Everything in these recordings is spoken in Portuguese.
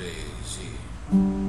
crazy.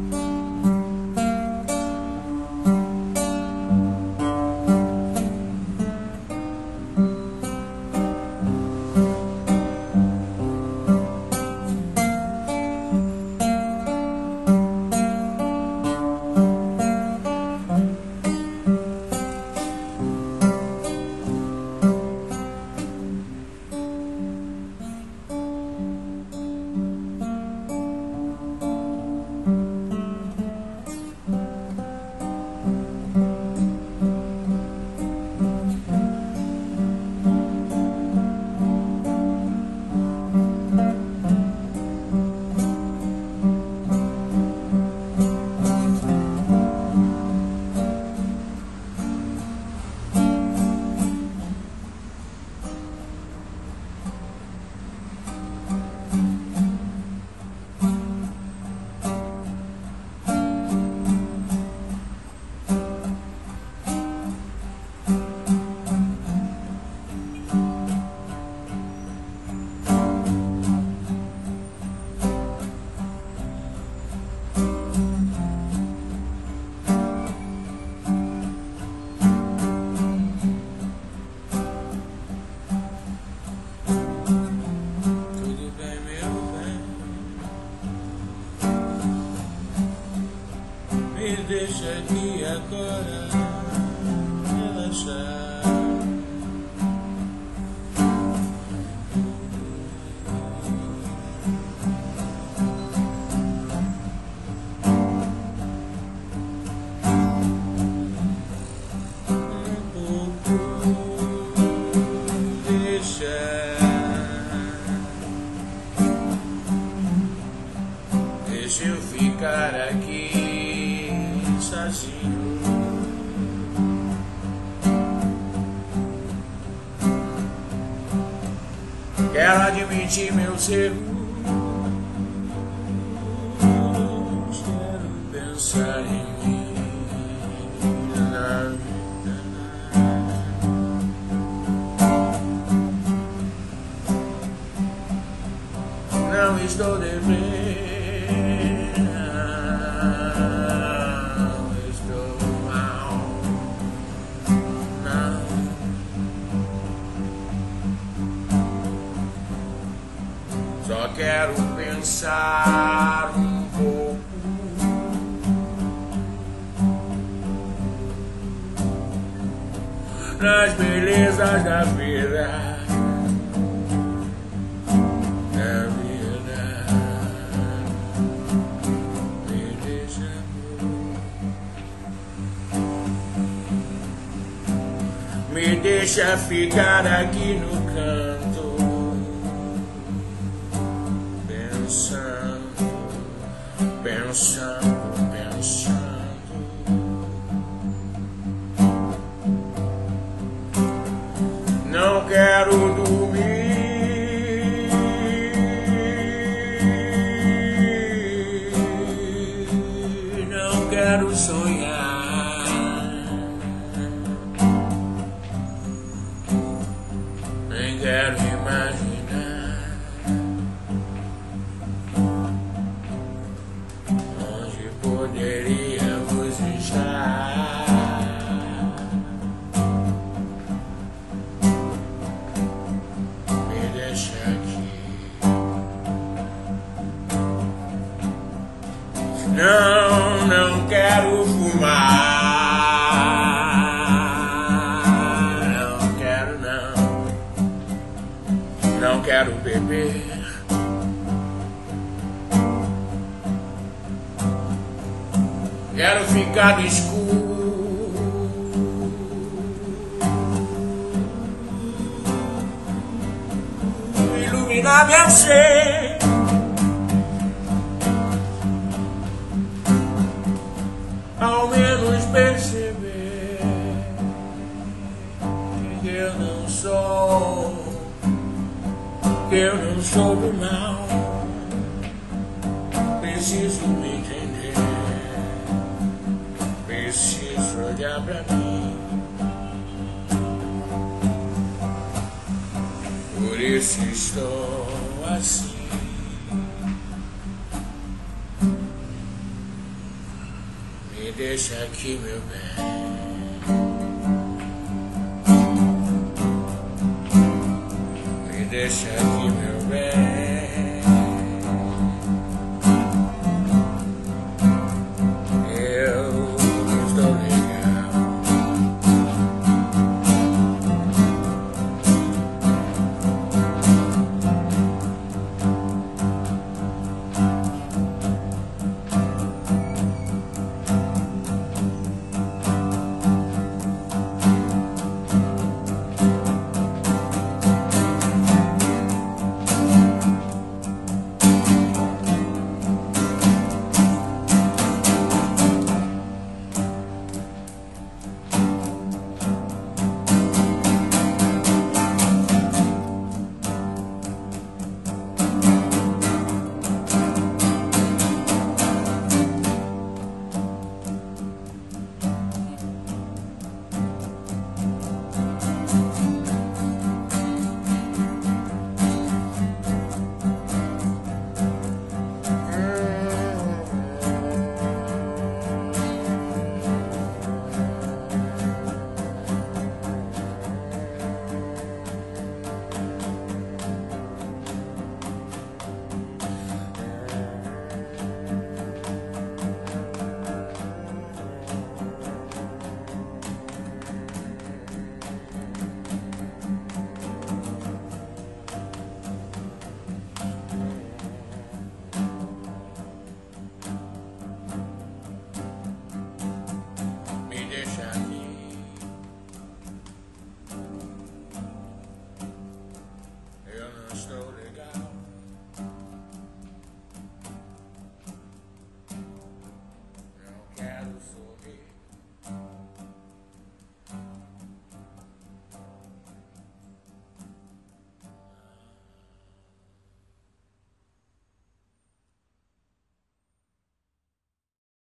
Deixa. Eu ficar aqui sozinho. Quero admitir meus erros. Quero pensar em mim. Pensar um pouco. Nas belezas da vida. Me deixa ficar aqui no quero imaginar onde poderíamos estar. Me deixa aqui. Não, beber. Quero ficar no escuro. Iluminar meu ser. Ao menos perceber que eu não sou eu não sou do mal. Preciso me entender. Preciso olhar pra mim. Por isso estou assim. Me deixa aqui, meu bem. Me deixa aqui, meu